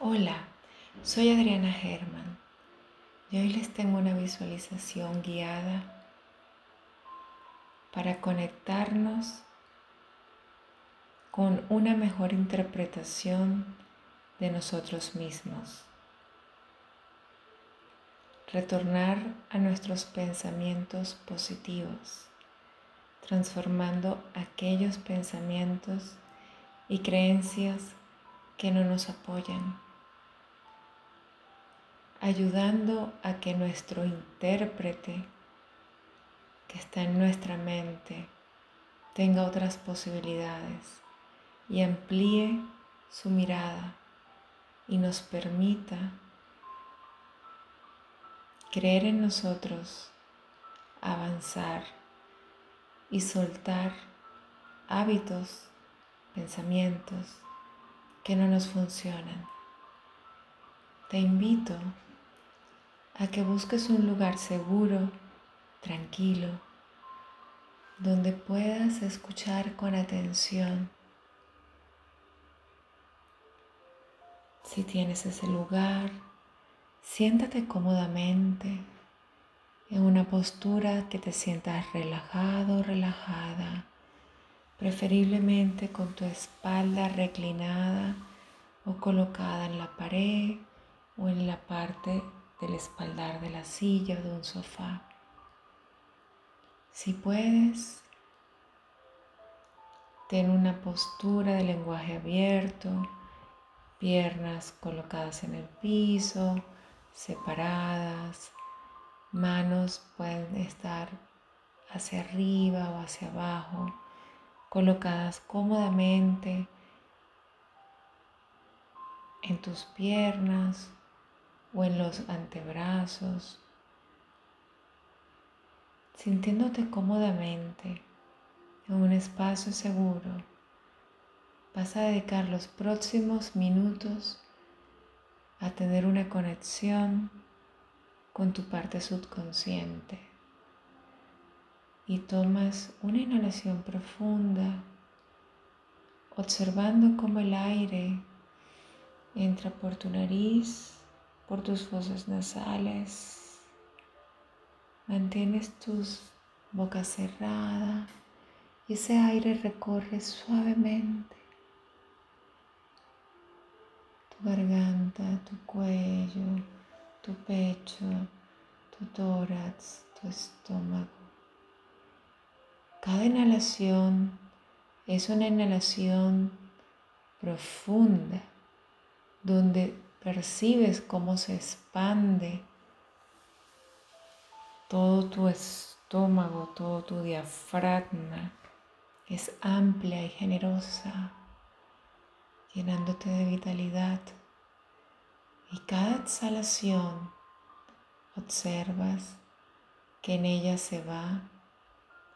Hola, soy Adriana Germán y hoy les tengo una visualización guiada para conectarnos con una mejor interpretación de nosotros mismos. Retornar a nuestros pensamientos positivos, transformando aquellos pensamientos y creencias que no nos apoyan ayudando a que nuestro intérprete que está en nuestra mente tenga otras posibilidades y amplíe su mirada y nos permita creer en nosotros, avanzar y soltar hábitos, pensamientos que no nos funcionan. Te invito a que busques un lugar seguro, tranquilo, donde puedas escuchar con atención. Si tienes ese lugar, siéntate cómodamente en una postura que te sientas relajado, relajada, preferiblemente con tu espalda reclinada o colocada en la pared o en la parte del espaldar de la silla o de un sofá. Si puedes, ten una postura de lenguaje abierto, piernas colocadas en el piso, separadas, manos pueden estar hacia arriba o hacia abajo, colocadas cómodamente en tus piernas o en los antebrazos, sintiéndote cómodamente en un espacio seguro. Vas a dedicar los próximos minutos a tener una conexión con tu parte subconsciente y tomas una inhalación profunda observando cómo el aire entra por tu nariz por tus fosas nasales. Mantienes tus boca cerrada y ese aire recorre suavemente tu garganta, tu cuello, tu pecho, tu tórax, tu estómago. Cada inhalación es una inhalación profunda donde percibes cómo se expande todo tu estómago, todo tu diafragma. Es amplia y generosa, llenándote de vitalidad. Y cada exhalación observas que en ella se va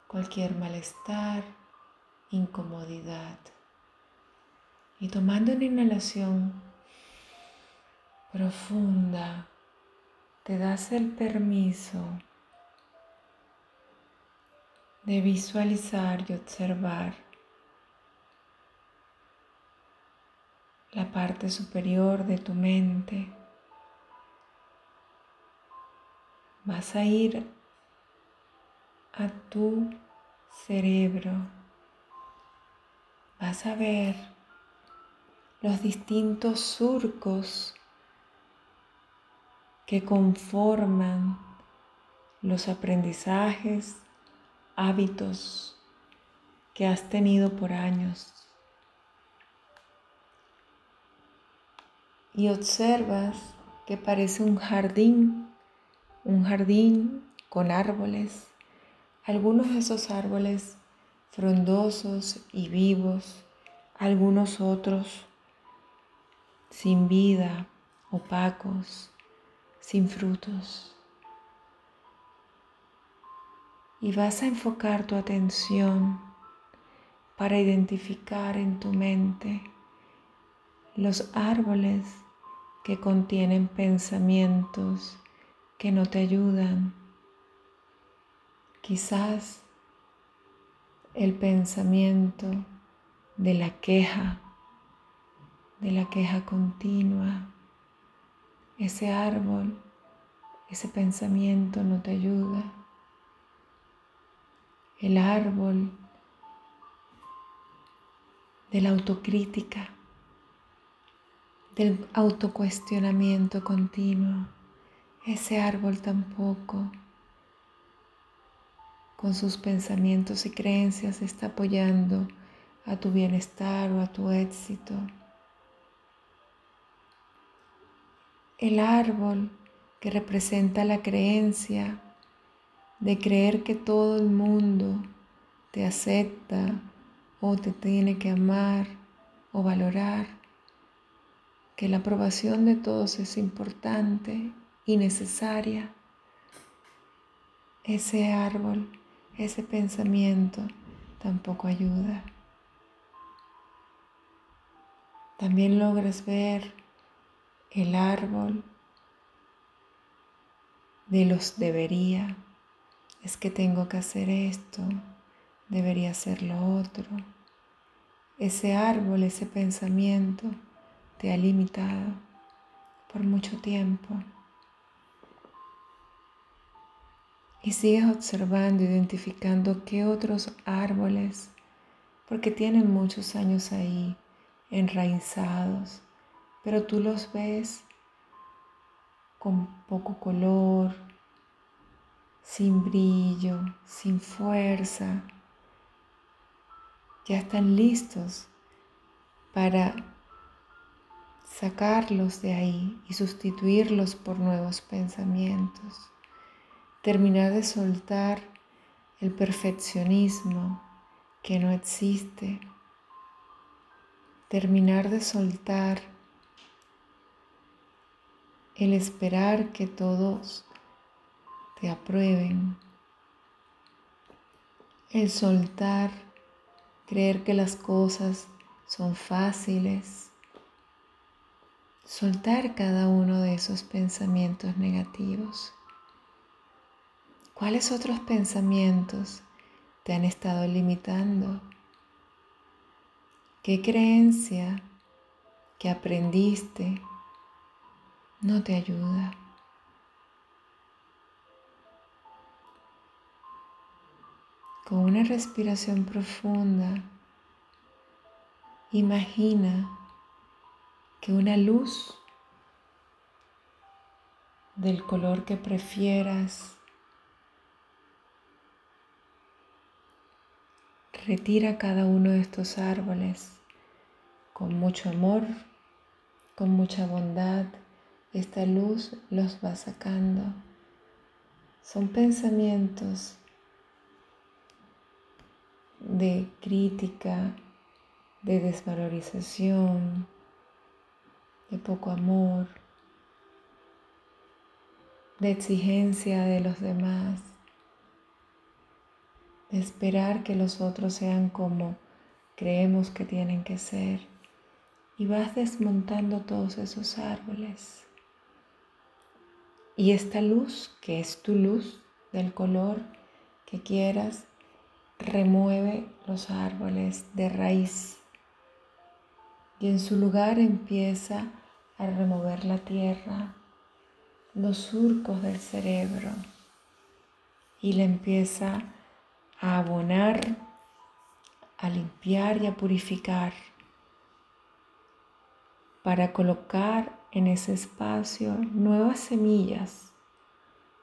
cualquier malestar, incomodidad. Y tomando una inhalación profunda, te das el permiso de visualizar y observar la parte superior de tu mente. Vas a ir a tu cerebro. Vas a ver los distintos surcos que conforman los aprendizajes, hábitos que has tenido por años. Y observas que parece un jardín, un jardín con árboles, algunos de esos árboles frondosos y vivos, algunos otros sin vida, opacos, sin frutos. Y vas a enfocar tu atención para identificar en tu mente los árboles que contienen pensamientos que no te ayudan. Quizás el pensamiento de la queja, de la queja continua. Ese árbol, ese pensamiento no te ayuda. El árbol de la autocrítica, del autocuestionamiento continuo. Ese árbol tampoco, con sus pensamientos y creencias, está apoyando a tu bienestar o a tu éxito. El árbol que representa la creencia de creer que todo el mundo te acepta o te tiene que amar o valorar, que la aprobación de todos es importante y necesaria. Ese árbol, ese pensamiento tampoco ayuda. También logras ver el árbol de los debería. Es que tengo que hacer esto, debería hacer lo otro. Ese árbol, ese pensamiento te ha limitado por mucho tiempo. Y sigues observando, identificando qué otros árboles, porque tienen muchos años ahí, enraizados, pero tú los ves con poco color, sin brillo, sin fuerza, ya están listos para sacarlos de ahí y sustituirlos por nuevos pensamientos. Terminar de soltar el perfeccionismo que no existe. Terminar de soltar el esperar que todos te aprueben. El soltar creer que las cosas son fáciles, soltar cada uno de esos pensamientos negativos. ¿Cuáles otros pensamientos te han estado limitando? ¿Qué creencia que aprendiste no te ayuda? Con una respiración profunda, imagina que una luz del color que prefieras retira cada uno de estos árboles con mucho amor, con mucha bondad. Esta luz los va sacando. Son pensamientos de crítica, de desvalorización, de poco amor, de exigencia de los demás, de esperar que los otros sean como creemos que tienen que ser. Y vas desmontando todos esos árboles. Y esta luz, que es tu luz del color que quieras, remueve los árboles de raíz. Y en su lugar empieza a remover la tierra, los surcos del cerebro. Y le empieza a abonar, a limpiar y a purificar para colocar en ese espacio nuevas semillas,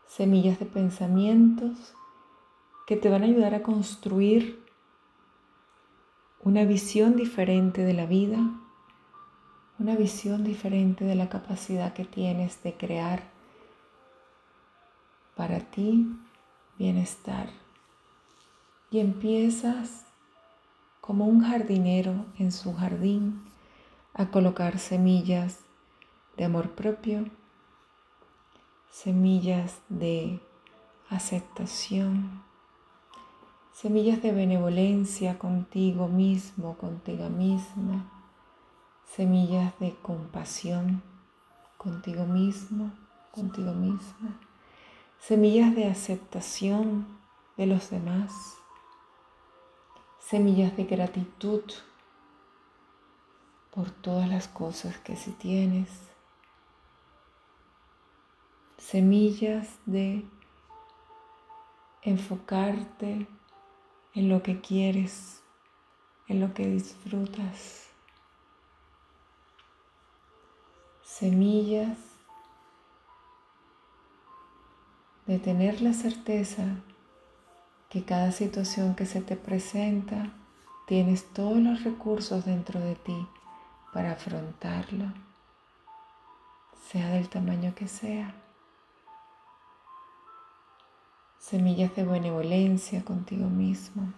semillas de pensamientos, que te van a ayudar a construir una visión diferente de la vida, una visión diferente de la capacidad que tienes de crear para ti bienestar. Y empiezas como un jardinero en su jardín a colocar semillas de amor propio, semillas de aceptación, semillas de benevolencia contigo mismo, contigo misma, semillas de compasión contigo mismo, contigo misma, semillas de aceptación de los demás, semillas de gratitud por todas las cosas que sí tienes. Semillas de enfocarte en lo que quieres, en lo que disfrutas. Semillas de tener la certeza que cada situación que se te presenta tienes todos los recursos dentro de ti para afrontarlo, sea del tamaño que sea. Semillas de benevolencia contigo mismo.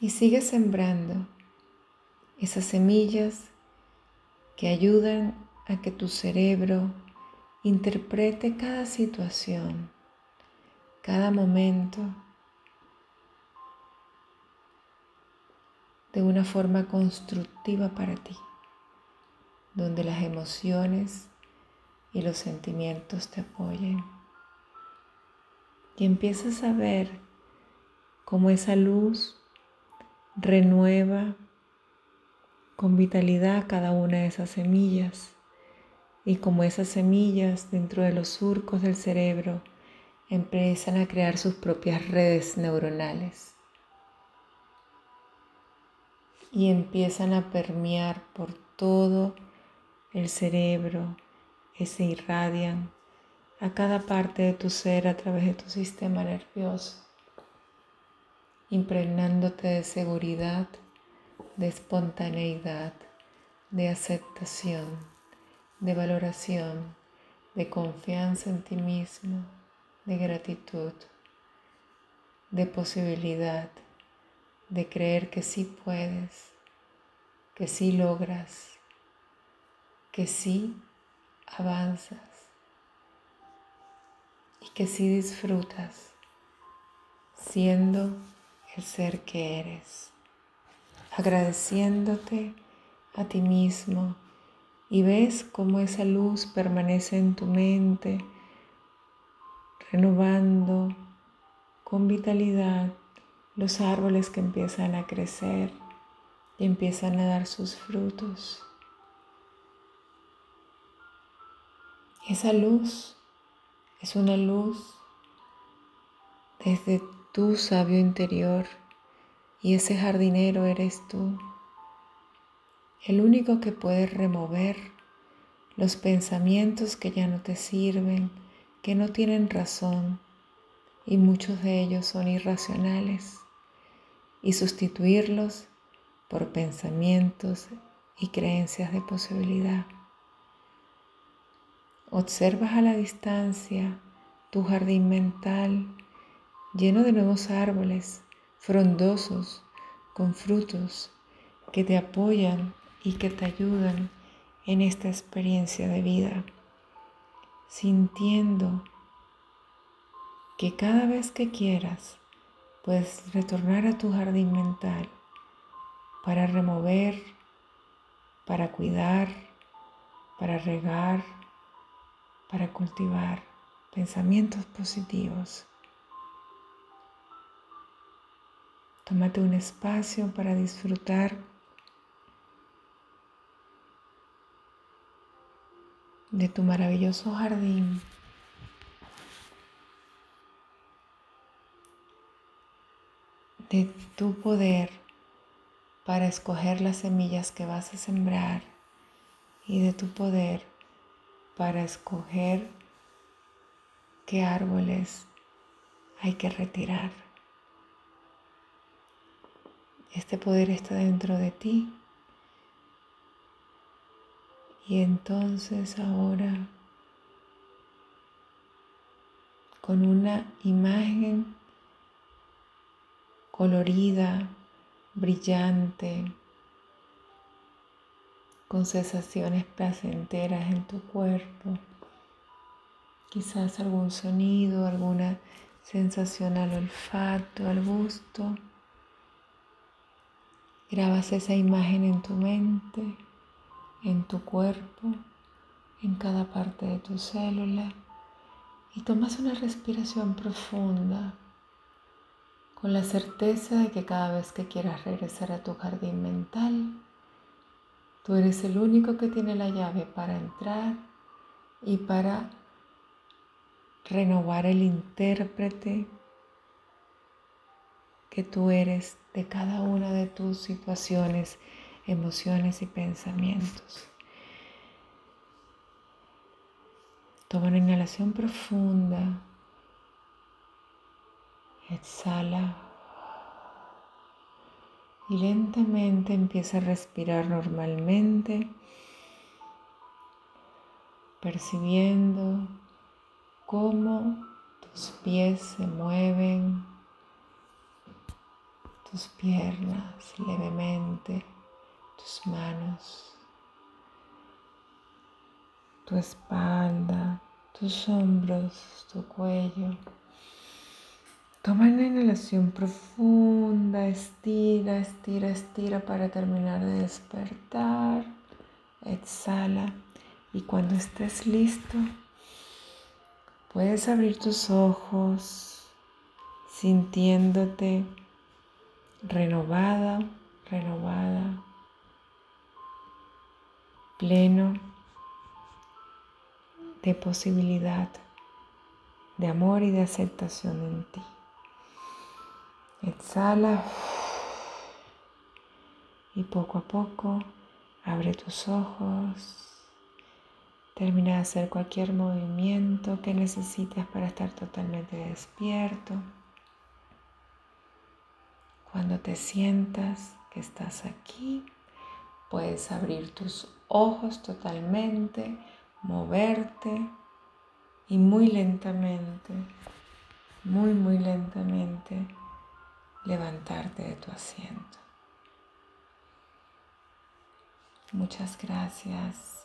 Y sigue sembrando esas semillas que ayudan a que tu cerebro interprete cada situación, cada momento de una forma constructiva para ti, donde las emociones y los sentimientos te apoyen. Y empiezas a ver cómo esa luz renueva con vitalidad cada una de esas semillas y como esas semillas dentro de los surcos del cerebro empiezan a crear sus propias redes neuronales. Y empiezan a permear por todo el cerebro y se irradian a cada parte de tu ser a través de tu sistema nervioso, impregnándote de seguridad, de espontaneidad, de aceptación, de valoración, de confianza en ti mismo, de gratitud, de posibilidad de creer que sí puedes, que sí logras, que sí avanzas y que sí disfrutas siendo el ser que eres, agradeciéndote a ti mismo y ves cómo esa luz permanece en tu mente, renovando con vitalidad los árboles que empiezan a crecer y empiezan a dar sus frutos. Esa luz es una luz desde tu sabio interior y ese jardinero eres tú, el único que puede remover los pensamientos que ya no te sirven, que no tienen razón y muchos de ellos son irracionales y sustituirlos por pensamientos y creencias de posibilidad. Observas a la distancia tu jardín mental lleno de nuevos árboles frondosos con frutos que te apoyan y que te ayudan en esta experiencia de vida, sintiendo que cada vez que quieras puedes retornar a tu jardín mental para remover, para cuidar, para regar, para cultivar pensamientos positivos. Tómate un espacio para disfrutar de tu maravilloso jardín. de tu poder para escoger las semillas que vas a sembrar y de tu poder para escoger qué árboles hay que retirar. Este poder está dentro de ti. Y entonces ahora, con una imagen colorida, brillante, con sensaciones placenteras en tu cuerpo. Quizás algún sonido, alguna sensación al olfato, al gusto. Grabas esa imagen en tu mente, en tu cuerpo, en cada parte de tu célula y tomas una respiración profunda con la certeza de que cada vez que quieras regresar a tu jardín mental, Tú eres el único que tiene la llave para entrar y para renovar el intérprete que tú eres de cada una de tus situaciones, emociones y pensamientos. Toma una inhalación profunda. Exhala. Y lentamente empieza a respirar normalmente, percibiendo cómo tus pies se mueven, tus piernas levemente, tus manos, tu espalda, tus hombros, tu cuello. Toma una inhalación profunda, estira, estira, estira para terminar de despertar. Exhala y cuando estés listo, puedes abrir tus ojos sintiéndote renovada, renovada, pleno de posibilidad, de amor y de aceptación en ti. Exhala y poco a poco abre tus ojos. Termina de hacer cualquier movimiento que necesites para estar totalmente despierto. Cuando te sientas que estás aquí, puedes abrir tus ojos totalmente, moverte y muy lentamente, muy, muy lentamente levantarte de tu asiento. Muchas gracias.